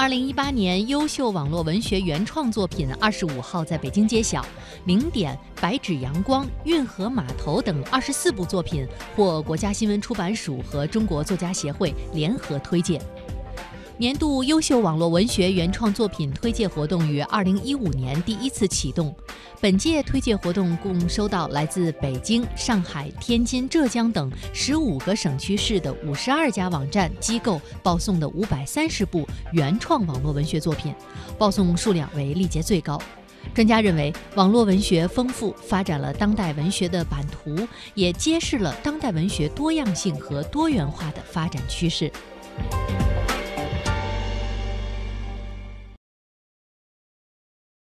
二零一八年优秀网络文学原创作品二十五号在北京揭晓，《零点》《白纸阳光》《运河码头》等二十四部作品获国家新闻出版署和中国作家协会联合推荐。年度优秀网络文学原创作品推介活动于二零一五年第一次启动。本届推介活动共收到来自北京、上海、天津、浙江等十五个省区市的五十二家网站机构报送的五百三十部原创网络文学作品，报送数量为历届最高。专家认为，网络文学丰富发展了当代文学的版图，也揭示了当代文学多样性和多元化的发展趋势。